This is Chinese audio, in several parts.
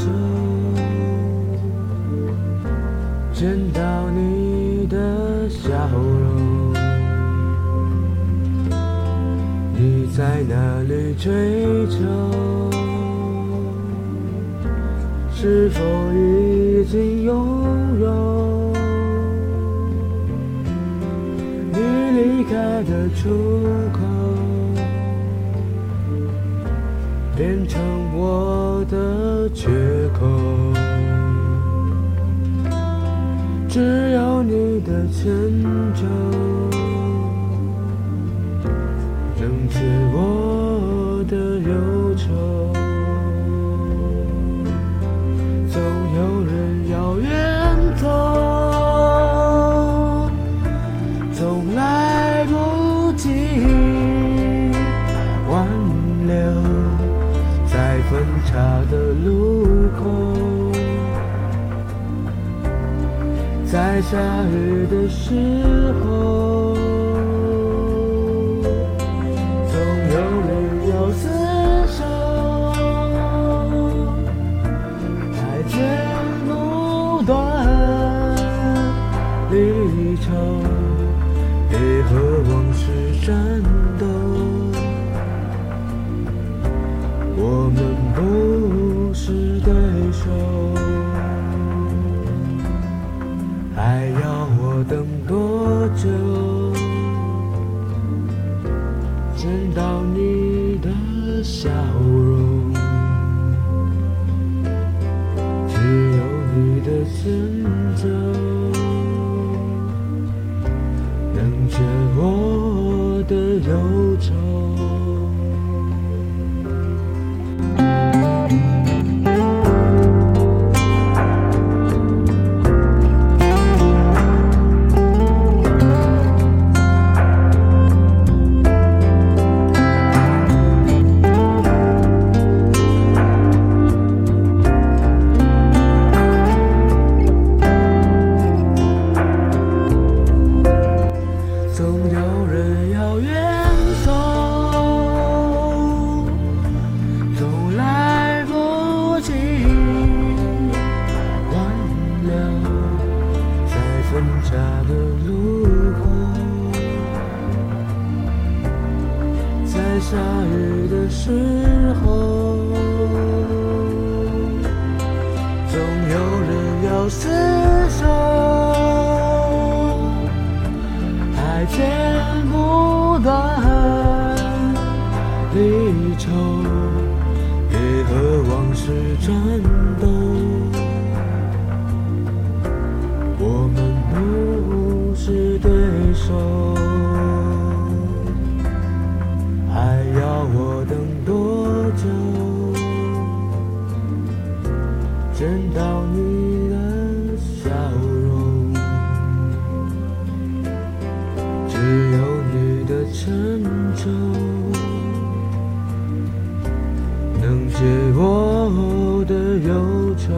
就见到你的笑容你在哪里追求？是否已经拥有？你离开的出口？变成我的缺口。只有你的迁就，岔的路口。在下雨的时候，总有人要厮守，爱剪不断离愁，别和往事战要我等多久？见到你的笑容，只有你的迁就，能解我的忧愁。分岔的路口，在下雨的时候，总有人要厮守。爱剪不断离愁，别和往事战还要我等多久？见到你的笑容。只有你的迁就，能解我的忧愁。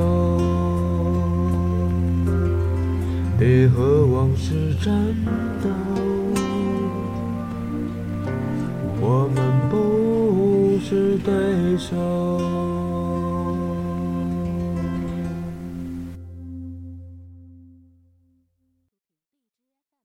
别和往事战斗，挥手。